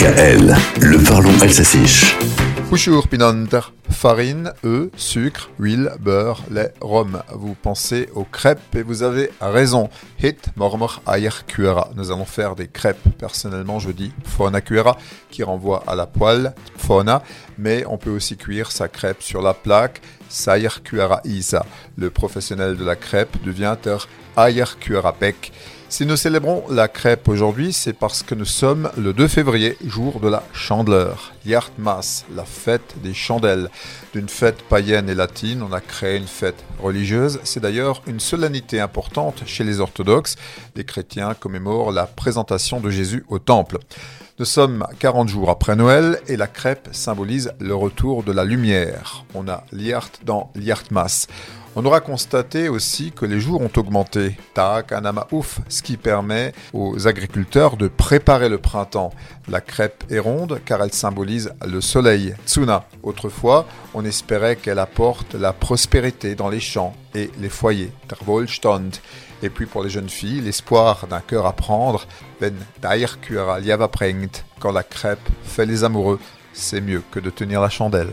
DKL, le parlons alsacien. Bonjour Pinanter. Farine, œufs, sucre, huile, beurre, lait, rhum. Vous pensez aux crêpes et vous avez raison. Hit, mormor, ayer, cuera. Nous allons faire des crêpes. Personnellement, je dis fona cuera, qui renvoie à la poêle, Mais on peut aussi cuire sa crêpe sur la plaque, sayer cuera isa. Le professionnel de la crêpe devient ayer cuera. Si nous célébrons la crêpe aujourd'hui, c'est parce que nous sommes le 2 février, jour de la chandeleur, Yartmas, la fête des chandelles. D'une fête païenne et latine, on a créé une fête religieuse. C'est d'ailleurs une solennité importante chez les orthodoxes. Les chrétiens commémorent la présentation de Jésus au temple. Nous sommes 40 jours après Noël et la crêpe symbolise le retour de la lumière. On a Liart dans Liartmas. On aura constaté aussi que les jours ont augmenté, ouf, ce qui permet aux agriculteurs de préparer le printemps. La crêpe est ronde car elle symbolise le soleil, tsuna. Autrefois, on espérait qu'elle apporte la prospérité dans les champs et les foyers, terwohlstand. Et puis pour les jeunes filles, l'espoir d'un cœur à prendre, liava quand la crêpe fait les amoureux, c'est mieux que de tenir la chandelle.